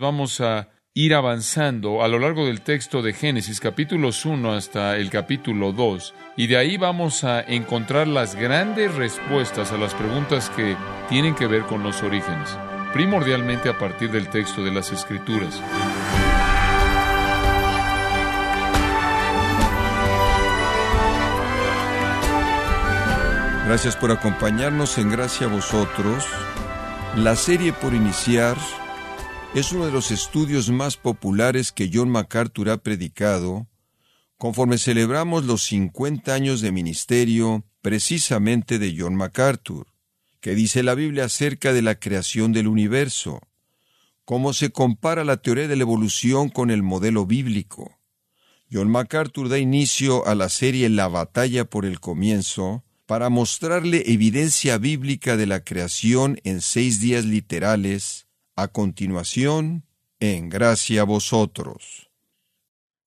Vamos a ir avanzando a lo largo del texto de Génesis, capítulos 1 hasta el capítulo 2, y de ahí vamos a encontrar las grandes respuestas a las preguntas que tienen que ver con los orígenes, primordialmente a partir del texto de las Escrituras. Gracias por acompañarnos en Gracia a vosotros. La serie por iniciar es uno de los estudios más populares que John MacArthur ha predicado conforme celebramos los 50 años de ministerio precisamente de John MacArthur, que dice la Biblia acerca de la creación del universo, cómo se compara la teoría de la evolución con el modelo bíblico. John MacArthur da inicio a la serie La batalla por el comienzo, para mostrarle evidencia bíblica de la creación en seis días literales, a continuación, en gracia a vosotros.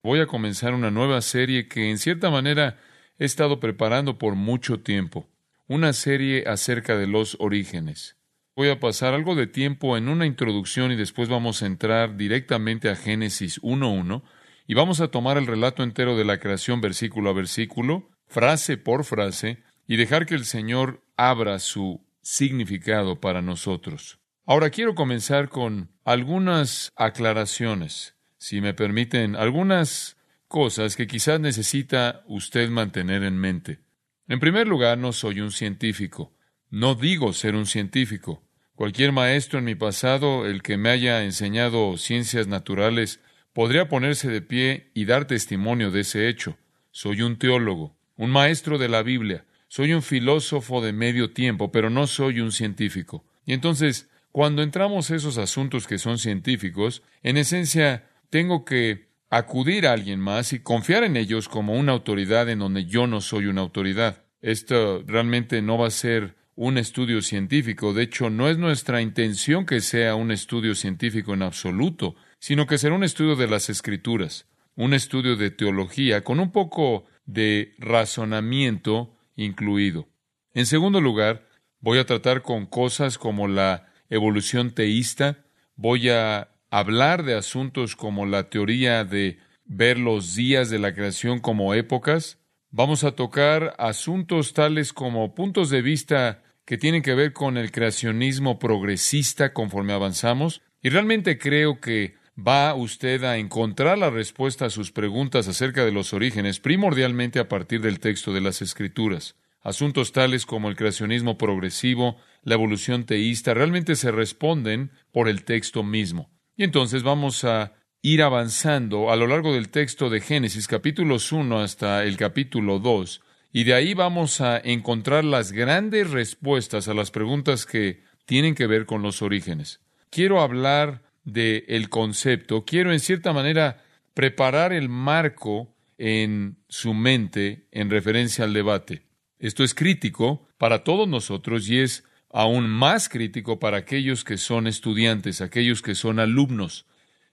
Voy a comenzar una nueva serie que en cierta manera he estado preparando por mucho tiempo, una serie acerca de los orígenes. Voy a pasar algo de tiempo en una introducción y después vamos a entrar directamente a Génesis 1.1 y vamos a tomar el relato entero de la creación versículo a versículo, frase por frase, y dejar que el Señor abra su significado para nosotros. Ahora quiero comenzar con algunas aclaraciones, si me permiten, algunas cosas que quizás necesita usted mantener en mente. En primer lugar, no soy un científico. No digo ser un científico. Cualquier maestro en mi pasado, el que me haya enseñado ciencias naturales, podría ponerse de pie y dar testimonio de ese hecho. Soy un teólogo, un maestro de la Biblia, soy un filósofo de medio tiempo, pero no soy un científico. Y entonces, cuando entramos a esos asuntos que son científicos, en esencia, tengo que acudir a alguien más y confiar en ellos como una autoridad en donde yo no soy una autoridad. Esto realmente no va a ser un estudio científico. De hecho, no es nuestra intención que sea un estudio científico en absoluto, sino que será un estudio de las escrituras, un estudio de teología con un poco de razonamiento incluido. En segundo lugar, voy a tratar con cosas como la evolución teísta, voy a hablar de asuntos como la teoría de ver los días de la creación como épocas, vamos a tocar asuntos tales como puntos de vista que tienen que ver con el creacionismo progresista conforme avanzamos, y realmente creo que va usted a encontrar la respuesta a sus preguntas acerca de los orígenes primordialmente a partir del texto de las Escrituras. Asuntos tales como el creacionismo progresivo, la evolución teísta, realmente se responden por el texto mismo. Y entonces vamos a ir avanzando a lo largo del texto de Génesis capítulos 1 hasta el capítulo 2, y de ahí vamos a encontrar las grandes respuestas a las preguntas que tienen que ver con los orígenes. Quiero hablar del el concepto, quiero en cierta manera preparar el marco en su mente en referencia al debate. Esto es crítico para todos nosotros y es aún más crítico para aquellos que son estudiantes, aquellos que son alumnos.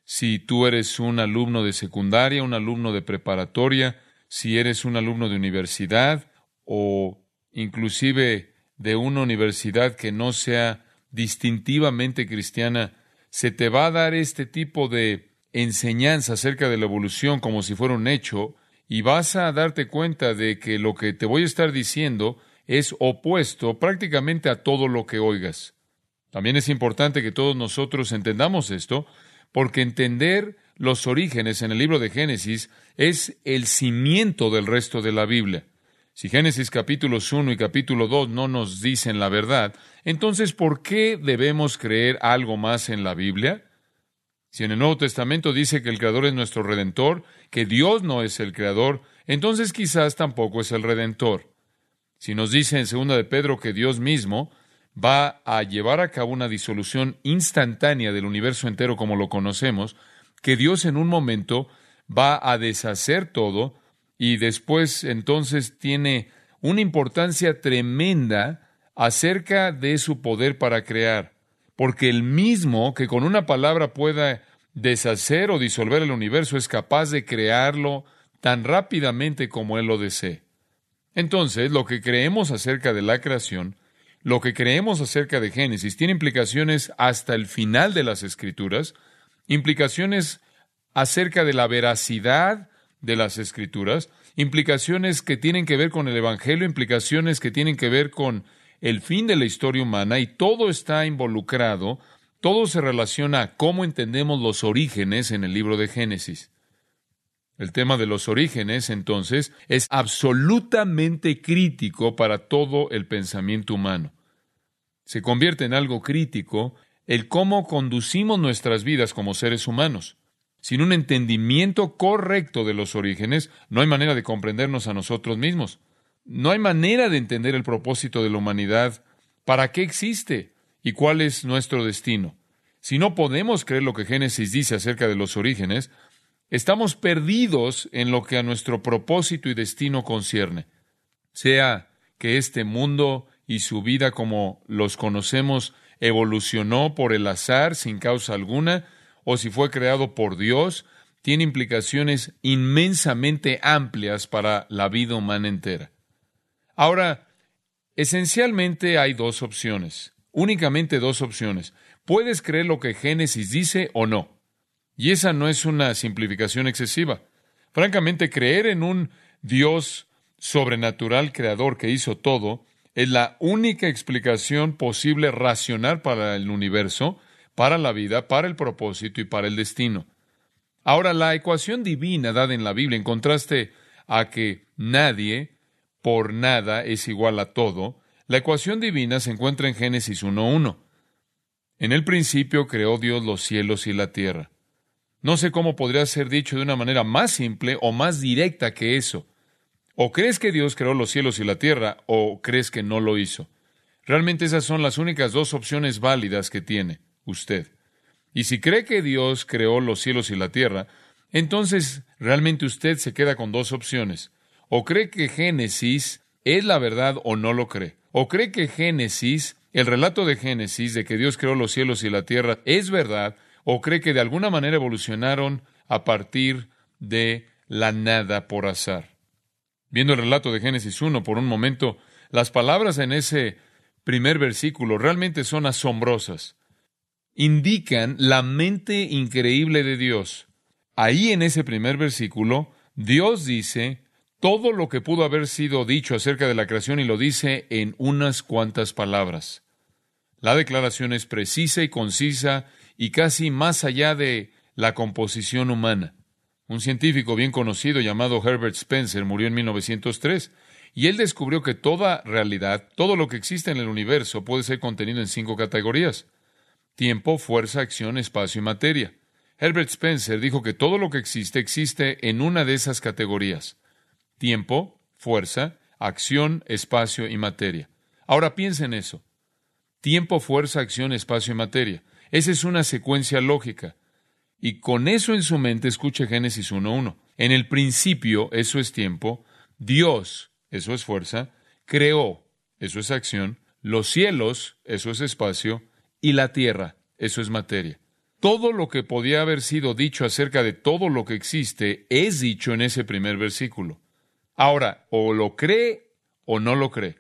Si tú eres un alumno de secundaria, un alumno de preparatoria, si eres un alumno de universidad o inclusive de una universidad que no sea distintivamente cristiana, se te va a dar este tipo de enseñanza acerca de la evolución como si fuera un hecho, y vas a darte cuenta de que lo que te voy a estar diciendo es opuesto prácticamente a todo lo que oigas. También es importante que todos nosotros entendamos esto, porque entender los orígenes en el libro de Génesis es el cimiento del resto de la Biblia. Si Génesis capítulos 1 y capítulo 2 no nos dicen la verdad, entonces ¿por qué debemos creer algo más en la Biblia? Si en el Nuevo Testamento dice que el Creador es nuestro Redentor, que Dios no es el Creador, entonces quizás tampoco es el Redentor. Si nos dice en 2 de Pedro que Dios mismo va a llevar a cabo una disolución instantánea del universo entero como lo conocemos, que Dios en un momento va a deshacer todo, y después entonces tiene una importancia tremenda acerca de su poder para crear, porque el mismo que con una palabra pueda deshacer o disolver el universo es capaz de crearlo tan rápidamente como Él lo desee. Entonces, lo que creemos acerca de la creación, lo que creemos acerca de Génesis, tiene implicaciones hasta el final de las Escrituras, implicaciones acerca de la veracidad de las escrituras, implicaciones que tienen que ver con el Evangelio, implicaciones que tienen que ver con el fin de la historia humana y todo está involucrado, todo se relaciona a cómo entendemos los orígenes en el libro de Génesis. El tema de los orígenes, entonces, es absolutamente crítico para todo el pensamiento humano. Se convierte en algo crítico el cómo conducimos nuestras vidas como seres humanos. Sin un entendimiento correcto de los orígenes, no hay manera de comprendernos a nosotros mismos. No hay manera de entender el propósito de la humanidad, para qué existe y cuál es nuestro destino. Si no podemos creer lo que Génesis dice acerca de los orígenes, estamos perdidos en lo que a nuestro propósito y destino concierne. Sea que este mundo y su vida como los conocemos evolucionó por el azar sin causa alguna, o si fue creado por Dios, tiene implicaciones inmensamente amplias para la vida humana entera. Ahora, esencialmente hay dos opciones, únicamente dos opciones. Puedes creer lo que Génesis dice o no. Y esa no es una simplificación excesiva. Francamente, creer en un Dios sobrenatural creador que hizo todo es la única explicación posible racional para el universo, para la vida, para el propósito y para el destino. Ahora, la ecuación divina dada en la Biblia, en contraste a que nadie por nada es igual a todo, la ecuación divina se encuentra en Génesis 1.1. En el principio creó Dios los cielos y la tierra. No sé cómo podría ser dicho de una manera más simple o más directa que eso. O crees que Dios creó los cielos y la tierra, o crees que no lo hizo. Realmente esas son las únicas dos opciones válidas que tiene usted. Y si cree que Dios creó los cielos y la tierra, entonces realmente usted se queda con dos opciones. O cree que Génesis es la verdad o no lo cree. O cree que Génesis, el relato de Génesis de que Dios creó los cielos y la tierra es verdad, o cree que de alguna manera evolucionaron a partir de la nada por azar. Viendo el relato de Génesis 1 por un momento, las palabras en ese primer versículo realmente son asombrosas. Indican la mente increíble de Dios. Ahí en ese primer versículo, Dios dice todo lo que pudo haber sido dicho acerca de la creación y lo dice en unas cuantas palabras. La declaración es precisa y concisa y casi más allá de la composición humana. Un científico bien conocido llamado Herbert Spencer murió en 1903 y él descubrió que toda realidad, todo lo que existe en el universo puede ser contenido en cinco categorías. Tiempo, fuerza, acción, espacio y materia. Herbert Spencer dijo que todo lo que existe existe en una de esas categorías tiempo, fuerza, acción, espacio y materia. Ahora piensa en eso. Tiempo, fuerza, acción, espacio y materia. Esa es una secuencia lógica. Y con eso en su mente escuche Génesis 1.1. En el principio, eso es tiempo, Dios, eso es fuerza, creó, eso es acción, los cielos, eso es espacio, y la tierra, eso es materia. Todo lo que podía haber sido dicho acerca de todo lo que existe es dicho en ese primer versículo. Ahora, o lo cree o no lo cree.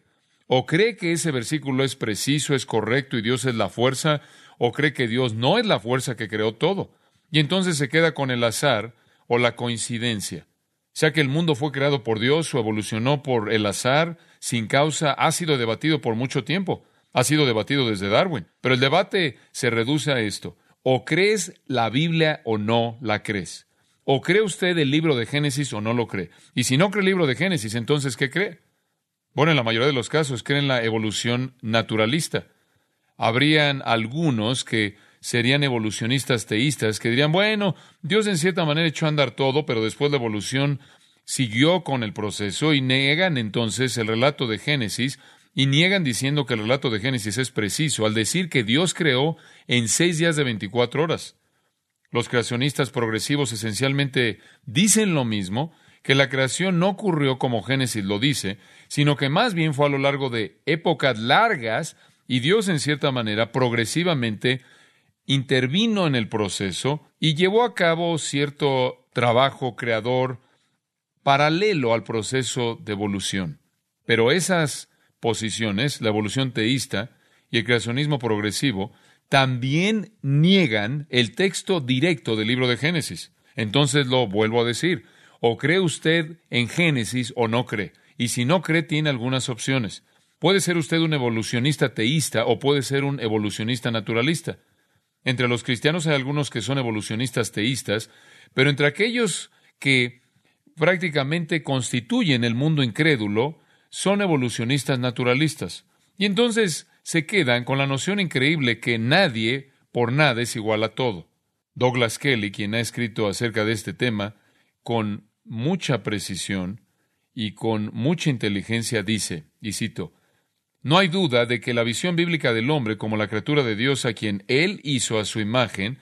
O cree que ese versículo es preciso, es correcto y Dios es la fuerza, o cree que Dios no es la fuerza que creó todo. Y entonces se queda con el azar o la coincidencia. Sea que el mundo fue creado por Dios o evolucionó por el azar, sin causa, ha sido debatido por mucho tiempo. Ha sido debatido desde Darwin. Pero el debate se reduce a esto. O crees la Biblia o no la crees. O cree usted el libro de Génesis o no lo cree. Y si no cree el libro de Génesis, entonces ¿qué cree? Bueno, en la mayoría de los casos creen la evolución naturalista. Habrían algunos que serían evolucionistas teístas que dirían, bueno, Dios en cierta manera echó a andar todo, pero después la evolución siguió con el proceso y niegan entonces el relato de Génesis y niegan diciendo que el relato de Génesis es preciso al decir que Dios creó en seis días de 24 horas. Los creacionistas progresivos esencialmente dicen lo mismo, que la creación no ocurrió como Génesis lo dice, sino que más bien fue a lo largo de épocas largas y Dios en cierta manera progresivamente intervino en el proceso y llevó a cabo cierto trabajo creador paralelo al proceso de evolución. Pero esas posiciones, la evolución teísta y el creacionismo progresivo, también niegan el texto directo del libro de Génesis. Entonces lo vuelvo a decir, o cree usted en Génesis o no cree. Y si no cree, tiene algunas opciones. Puede ser usted un evolucionista teísta o puede ser un evolucionista naturalista. Entre los cristianos hay algunos que son evolucionistas teístas, pero entre aquellos que prácticamente constituyen el mundo incrédulo, son evolucionistas naturalistas. Y entonces se quedan con la noción increíble que nadie por nada es igual a todo. Douglas Kelly, quien ha escrito acerca de este tema, con mucha precisión y con mucha inteligencia dice, y cito, No hay duda de que la visión bíblica del hombre como la criatura de Dios a quien Él hizo a su imagen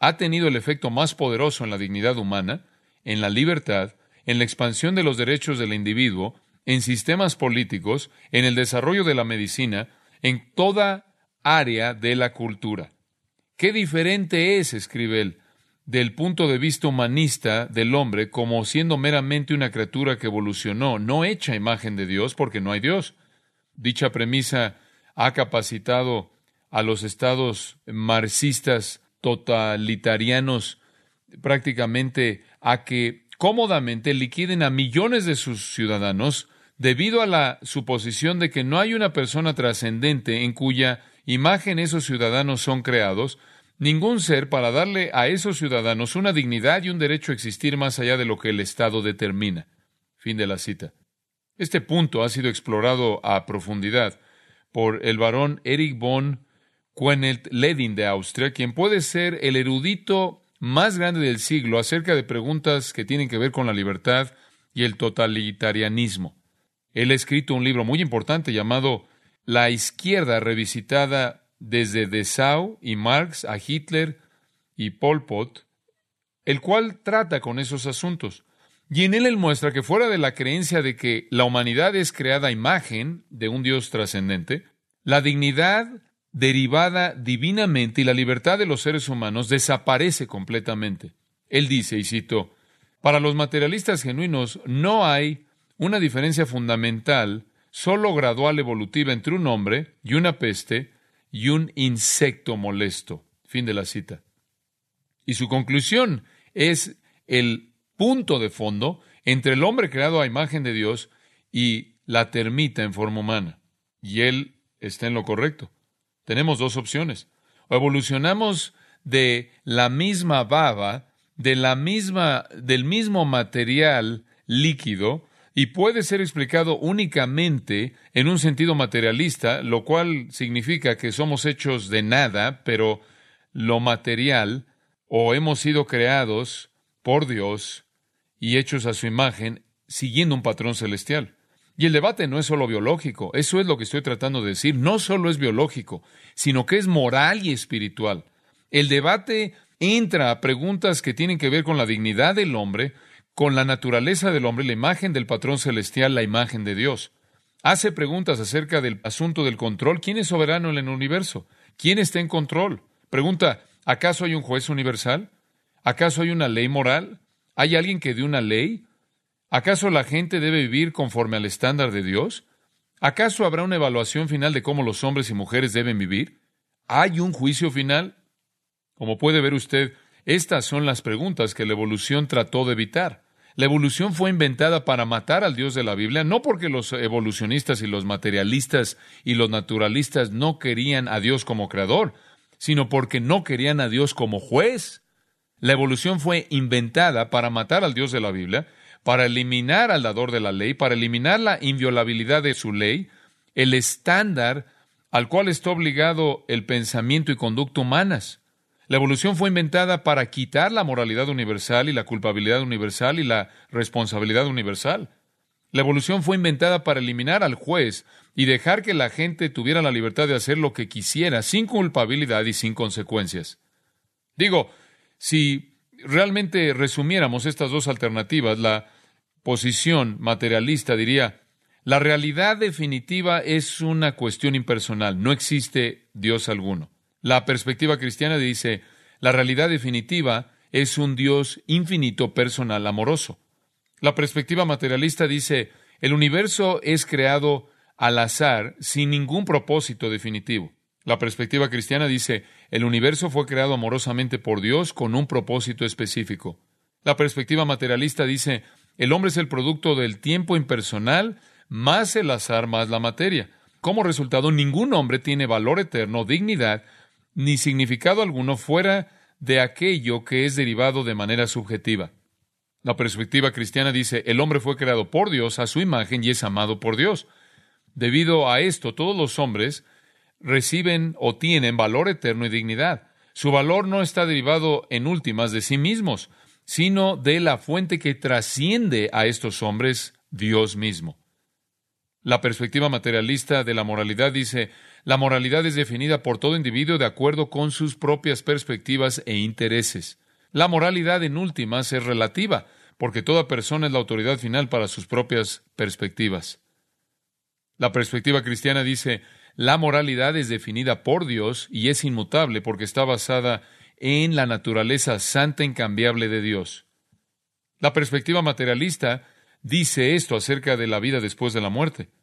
ha tenido el efecto más poderoso en la dignidad humana, en la libertad, en la expansión de los derechos del individuo, en sistemas políticos, en el desarrollo de la medicina, en toda área de la cultura. Qué diferente es, escribe él, del punto de vista humanista del hombre como siendo meramente una criatura que evolucionó, no hecha imagen de Dios porque no hay Dios. Dicha premisa ha capacitado a los estados marxistas totalitarianos prácticamente a que cómodamente liquiden a millones de sus ciudadanos debido a la suposición de que no hay una persona trascendente en cuya imagen esos ciudadanos son creados, ningún ser para darle a esos ciudadanos una dignidad y un derecho a existir más allá de lo que el Estado determina. Fin de la cita. Este punto ha sido explorado a profundidad por el varón Erich von Quenelt Ledin de Austria, quien puede ser el erudito más grande del siglo acerca de preguntas que tienen que ver con la libertad y el totalitarianismo. Él ha escrito un libro muy importante llamado La izquierda revisitada desde Dessau y Marx a Hitler y Pol Pot, el cual trata con esos asuntos. Y en él él muestra que fuera de la creencia de que la humanidad es creada a imagen de un Dios trascendente, la dignidad derivada divinamente y la libertad de los seres humanos desaparece completamente. Él dice, y cito, para los materialistas genuinos no hay una diferencia fundamental, solo gradual evolutiva entre un hombre y una peste y un insecto molesto. Fin de la cita. Y su conclusión es el punto de fondo entre el hombre creado a imagen de Dios y la termita en forma humana. Y él está en lo correcto. Tenemos dos opciones. O evolucionamos de la misma baba, de la misma, del mismo material líquido, y puede ser explicado únicamente en un sentido materialista, lo cual significa que somos hechos de nada, pero lo material, o hemos sido creados por Dios y hechos a su imagen, siguiendo un patrón celestial. Y el debate no es solo biológico, eso es lo que estoy tratando de decir, no solo es biológico, sino que es moral y espiritual. El debate entra a preguntas que tienen que ver con la dignidad del hombre, con la naturaleza del hombre, la imagen del patrón celestial, la imagen de Dios. Hace preguntas acerca del asunto del control. ¿Quién es soberano en el universo? ¿Quién está en control? Pregunta, ¿acaso hay un juez universal? ¿Acaso hay una ley moral? ¿Hay alguien que dé una ley? ¿Acaso la gente debe vivir conforme al estándar de Dios? ¿Acaso habrá una evaluación final de cómo los hombres y mujeres deben vivir? ¿Hay un juicio final? Como puede ver usted, estas son las preguntas que la evolución trató de evitar. La evolución fue inventada para matar al Dios de la Biblia, no porque los evolucionistas y los materialistas y los naturalistas no querían a Dios como creador, sino porque no querían a Dios como juez. La evolución fue inventada para matar al Dios de la Biblia para eliminar al dador de la ley, para eliminar la inviolabilidad de su ley, el estándar al cual está obligado el pensamiento y conducta humanas. La evolución fue inventada para quitar la moralidad universal y la culpabilidad universal y la responsabilidad universal. La evolución fue inventada para eliminar al juez y dejar que la gente tuviera la libertad de hacer lo que quisiera sin culpabilidad y sin consecuencias. Digo, si realmente resumiéramos estas dos alternativas, la posición materialista diría, la realidad definitiva es una cuestión impersonal, no existe Dios alguno. La perspectiva cristiana dice, la realidad definitiva es un Dios infinito, personal, amoroso. La perspectiva materialista dice, el universo es creado al azar sin ningún propósito definitivo. La perspectiva cristiana dice, el universo fue creado amorosamente por Dios con un propósito específico. La perspectiva materialista dice, el hombre es el producto del tiempo impersonal más el azar más la materia. Como resultado, ningún hombre tiene valor eterno, dignidad, ni significado alguno fuera de aquello que es derivado de manera subjetiva. La perspectiva cristiana dice, el hombre fue creado por Dios a su imagen y es amado por Dios. Debido a esto, todos los hombres reciben o tienen valor eterno y dignidad. Su valor no está derivado en últimas de sí mismos, sino de la fuente que trasciende a estos hombres, Dios mismo. La perspectiva materialista de la moralidad dice, la moralidad es definida por todo individuo de acuerdo con sus propias perspectivas e intereses. La moralidad en últimas es relativa, porque toda persona es la autoridad final para sus propias perspectivas. La perspectiva cristiana dice, la moralidad es definida por Dios y es inmutable porque está basada en la naturaleza santa e incambiable de Dios. La perspectiva materialista dice esto acerca de la vida después de la muerte.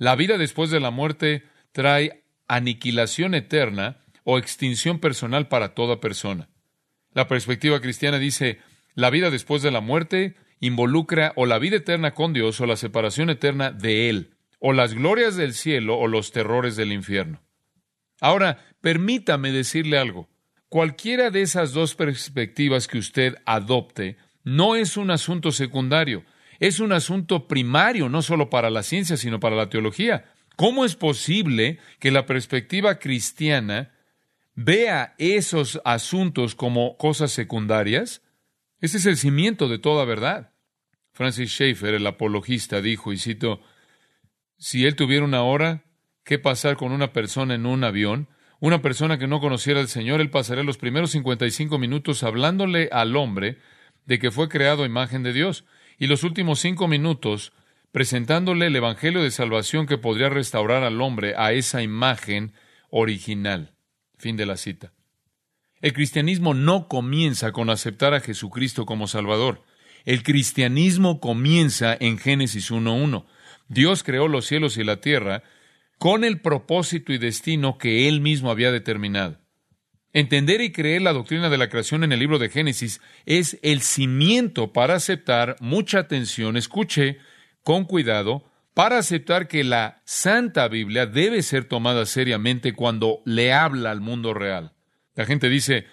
La vida después de la muerte trae aniquilación eterna o extinción personal para toda persona. La perspectiva cristiana dice, la vida después de la muerte involucra o la vida eterna con Dios o la separación eterna de Él, o las glorias del cielo o los terrores del infierno. Ahora, permítame decirle algo. Cualquiera de esas dos perspectivas que usted adopte no es un asunto secundario, es un asunto primario, no solo para la ciencia, sino para la teología. ¿Cómo es posible que la perspectiva cristiana vea esos asuntos como cosas secundarias? Ese es el cimiento de toda verdad. Francis Schaeffer, el apologista, dijo, y cito, si él tuviera una hora, ¿qué pasar con una persona en un avión? Una persona que no conociera al Señor, él pasaría los primeros 55 minutos hablándole al hombre de que fue creado imagen de Dios y los últimos cinco minutos presentándole el Evangelio de salvación que podría restaurar al hombre a esa imagen original. Fin de la cita. El cristianismo no comienza con aceptar a Jesucristo como Salvador. El cristianismo comienza en Génesis 1.1. Dios creó los cielos y la tierra con el propósito y destino que Él mismo había determinado. Entender y creer la doctrina de la creación en el libro de Génesis es el cimiento para aceptar, mucha atención, escuche con cuidado, para aceptar que la Santa Biblia debe ser tomada seriamente cuando le habla al mundo real. La gente dice,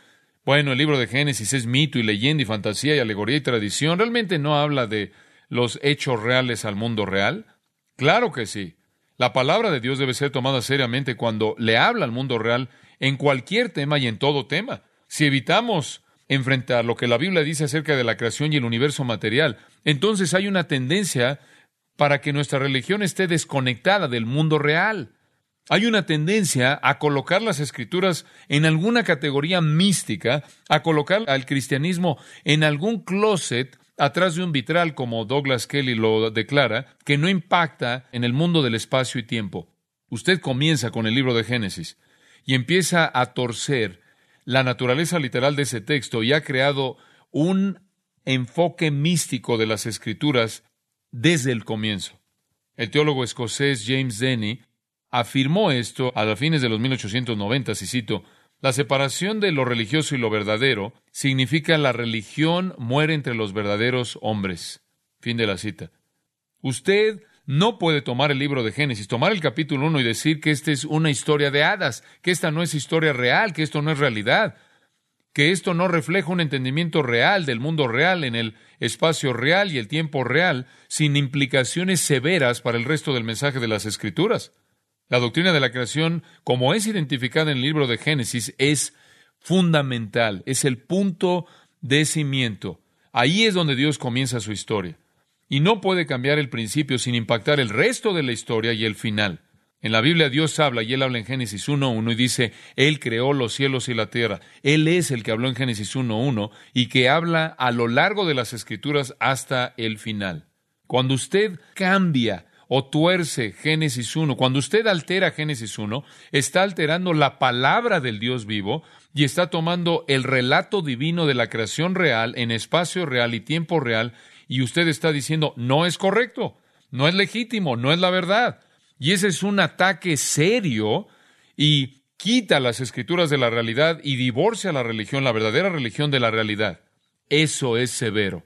bueno, el libro de Génesis es mito y leyenda y fantasía y alegoría y tradición. ¿Realmente no habla de los hechos reales al mundo real? Claro que sí. La palabra de Dios debe ser tomada seriamente cuando le habla al mundo real en cualquier tema y en todo tema. Si evitamos enfrentar lo que la Biblia dice acerca de la creación y el universo material, entonces hay una tendencia para que nuestra religión esté desconectada del mundo real. Hay una tendencia a colocar las escrituras en alguna categoría mística, a colocar al cristianismo en algún closet atrás de un vitral, como Douglas Kelly lo declara, que no impacta en el mundo del espacio y tiempo. Usted comienza con el libro de Génesis y empieza a torcer la naturaleza literal de ese texto y ha creado un enfoque místico de las escrituras desde el comienzo. El teólogo escocés James Denny afirmó esto a fines de los 1890, y cito, la separación de lo religioso y lo verdadero significa la religión muere entre los verdaderos hombres. Fin de la cita. Usted no puede tomar el libro de Génesis, tomar el capítulo 1 y decir que esta es una historia de hadas, que esta no es historia real, que esto no es realidad, que esto no refleja un entendimiento real del mundo real en el espacio real y el tiempo real, sin implicaciones severas para el resto del mensaje de las Escrituras. La doctrina de la creación, como es identificada en el libro de Génesis, es fundamental, es el punto de cimiento. Ahí es donde Dios comienza su historia. Y no puede cambiar el principio sin impactar el resto de la historia y el final. En la Biblia Dios habla y Él habla en Génesis 1.1 y dice, Él creó los cielos y la tierra. Él es el que habló en Génesis 1.1 y que habla a lo largo de las escrituras hasta el final. Cuando usted cambia o tuerce Génesis 1, cuando usted altera Génesis 1, está alterando la palabra del Dios vivo y está tomando el relato divino de la creación real en espacio real y tiempo real y usted está diciendo, no es correcto, no es legítimo, no es la verdad. Y ese es un ataque serio y quita las escrituras de la realidad y divorcia la religión, la verdadera religión de la realidad. Eso es severo.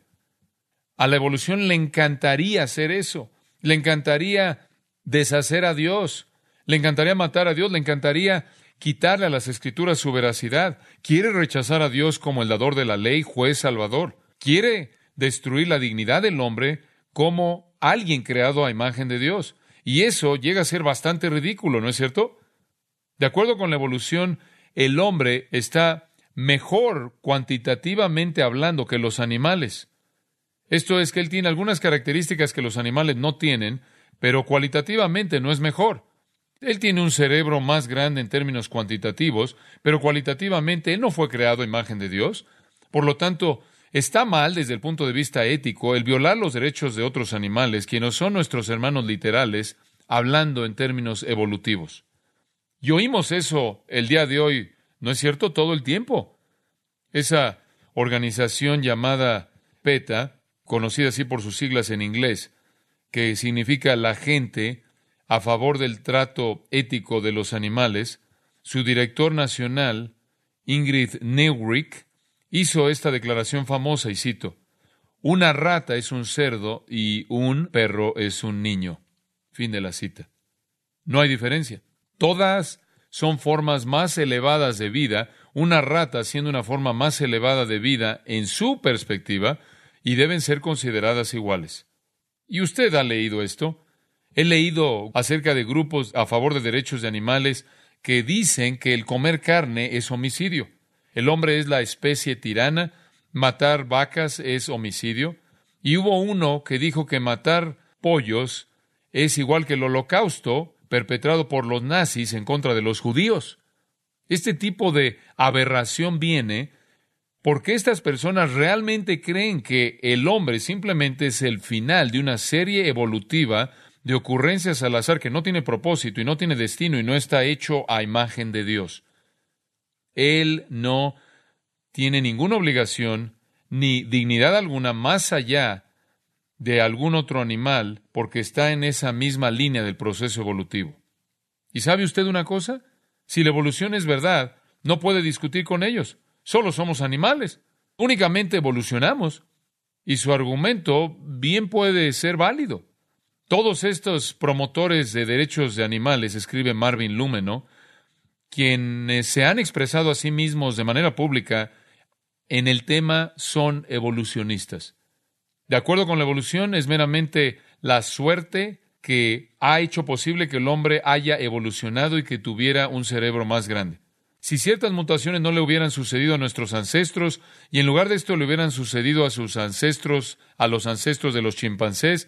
A la evolución le encantaría hacer eso. Le encantaría deshacer a Dios. Le encantaría matar a Dios. Le encantaría quitarle a las escrituras su veracidad. Quiere rechazar a Dios como el dador de la ley, juez, salvador. Quiere destruir la dignidad del hombre como alguien creado a imagen de Dios. Y eso llega a ser bastante ridículo, ¿no es cierto? De acuerdo con la evolución, el hombre está mejor cuantitativamente hablando que los animales. Esto es que él tiene algunas características que los animales no tienen, pero cualitativamente no es mejor. Él tiene un cerebro más grande en términos cuantitativos, pero cualitativamente no fue creado a imagen de Dios. Por lo tanto, está mal desde el punto de vista ético el violar los derechos de otros animales, quienes son nuestros hermanos literales, hablando en términos evolutivos. Y oímos eso el día de hoy, ¿no es cierto? Todo el tiempo. Esa organización llamada PETA, conocida así por sus siglas en inglés, que significa la gente a favor del trato ético de los animales, su director nacional, Ingrid Neubrick, hizo esta declaración famosa, y cito, Una rata es un cerdo y un perro es un niño. Fin de la cita. No hay diferencia. Todas son formas más elevadas de vida, una rata siendo una forma más elevada de vida en su perspectiva, y deben ser consideradas iguales. ¿Y usted ha leído esto? He leído acerca de grupos a favor de derechos de animales que dicen que el comer carne es homicidio. El hombre es la especie tirana, matar vacas es homicidio, y hubo uno que dijo que matar pollos es igual que el holocausto, perpetrado por los nazis en contra de los judíos. Este tipo de aberración viene porque estas personas realmente creen que el hombre simplemente es el final de una serie evolutiva de ocurrencias al azar que no tiene propósito y no tiene destino y no está hecho a imagen de Dios. Él no tiene ninguna obligación ni dignidad alguna más allá de algún otro animal porque está en esa misma línea del proceso evolutivo. ¿Y sabe usted una cosa? Si la evolución es verdad, no puede discutir con ellos. Solo somos animales. Únicamente evolucionamos. Y su argumento bien puede ser válido. Todos estos promotores de derechos de animales, escribe Marvin Lumeno, quienes se han expresado a sí mismos de manera pública en el tema son evolucionistas. De acuerdo con la evolución, es meramente la suerte que ha hecho posible que el hombre haya evolucionado y que tuviera un cerebro más grande. Si ciertas mutaciones no le hubieran sucedido a nuestros ancestros y en lugar de esto le hubieran sucedido a sus ancestros, a los ancestros de los chimpancés,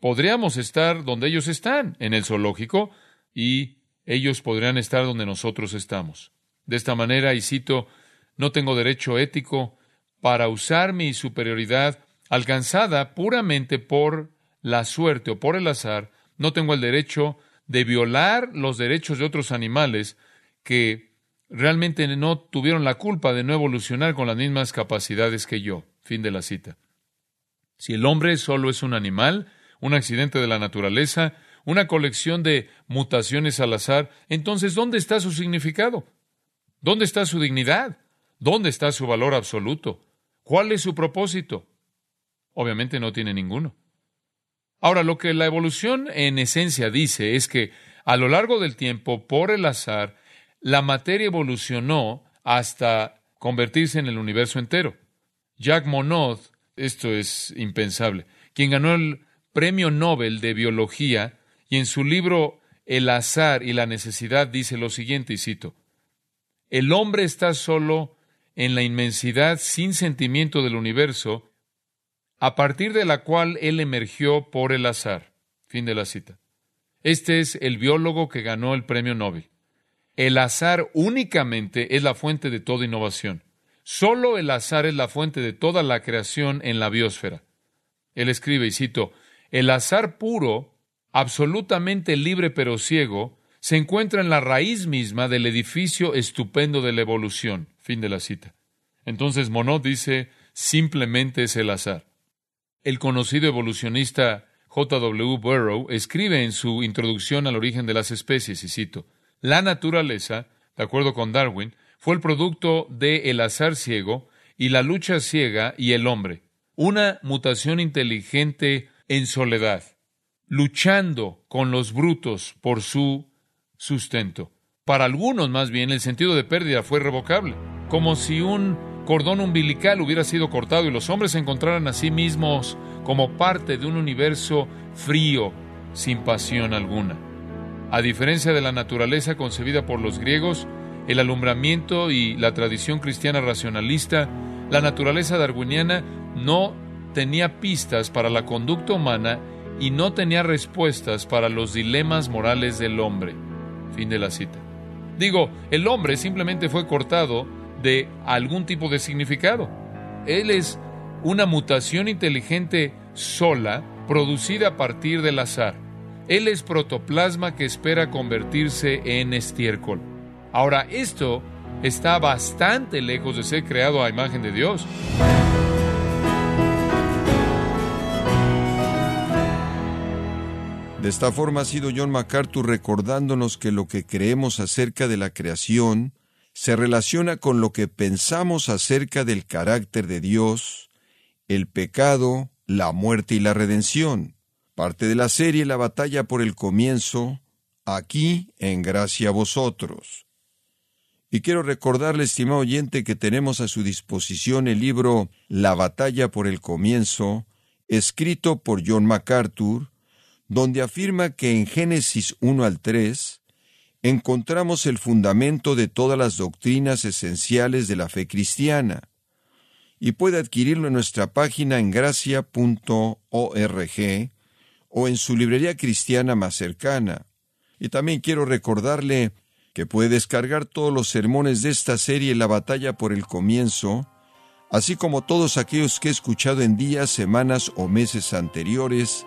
podríamos estar donde ellos están, en el zoológico, y ellos podrían estar donde nosotros estamos. De esta manera, y cito, no tengo derecho ético para usar mi superioridad alcanzada puramente por la suerte o por el azar, no tengo el derecho de violar los derechos de otros animales que realmente no tuvieron la culpa de no evolucionar con las mismas capacidades que yo. Fin de la cita. Si el hombre solo es un animal, un accidente de la naturaleza, una colección de mutaciones al azar, entonces ¿dónde está su significado? ¿Dónde está su dignidad? ¿Dónde está su valor absoluto? ¿Cuál es su propósito? Obviamente no tiene ninguno. Ahora, lo que la evolución en esencia dice es que a lo largo del tiempo, por el azar, la materia evolucionó hasta convertirse en el universo entero. Jacques Monod, esto es impensable, quien ganó el Premio Nobel de Biología, y en su libro El azar y la necesidad dice lo siguiente, y cito, El hombre está solo en la inmensidad sin sentimiento del universo a partir de la cual él emergió por el azar. Fin de la cita. Este es el biólogo que ganó el premio Nobel. El azar únicamente es la fuente de toda innovación. Solo el azar es la fuente de toda la creación en la biosfera. Él escribe, y cito, el azar puro, absolutamente libre pero ciego, se encuentra en la raíz misma del edificio estupendo de la evolución. Fin de la cita. Entonces Monod dice, simplemente es el azar. El conocido evolucionista J.W. Burrow escribe en su introducción al origen de las especies, y cito, La naturaleza de acuerdo con Darwin, fue el producto de el azar ciego y la lucha ciega y el hombre. Una mutación inteligente en soledad, luchando con los brutos por su sustento. Para algunos, más bien, el sentido de pérdida fue irrevocable, como si un cordón umbilical hubiera sido cortado y los hombres se encontraran a sí mismos como parte de un universo frío, sin pasión alguna. A diferencia de la naturaleza concebida por los griegos, el alumbramiento y la tradición cristiana racionalista, la naturaleza darwiniana no tenía pistas para la conducta humana y no tenía respuestas para los dilemas morales del hombre. Fin de la cita. Digo, el hombre simplemente fue cortado de algún tipo de significado. Él es una mutación inteligente sola, producida a partir del azar. Él es protoplasma que espera convertirse en estiércol. Ahora, esto está bastante lejos de ser creado a imagen de Dios. De esta forma ha sido John MacArthur recordándonos que lo que creemos acerca de la creación se relaciona con lo que pensamos acerca del carácter de Dios, el pecado, la muerte y la redención. Parte de la serie La batalla por el comienzo, aquí en gracia a vosotros. Y quiero recordarle, estimado oyente, que tenemos a su disposición el libro La batalla por el comienzo, escrito por John MacArthur, donde afirma que en Génesis 1 al 3 encontramos el fundamento de todas las doctrinas esenciales de la fe cristiana, y puede adquirirlo en nuestra página en gracia.org o en su librería cristiana más cercana. Y también quiero recordarle que puede descargar todos los sermones de esta serie La batalla por el comienzo, así como todos aquellos que he escuchado en días, semanas o meses anteriores,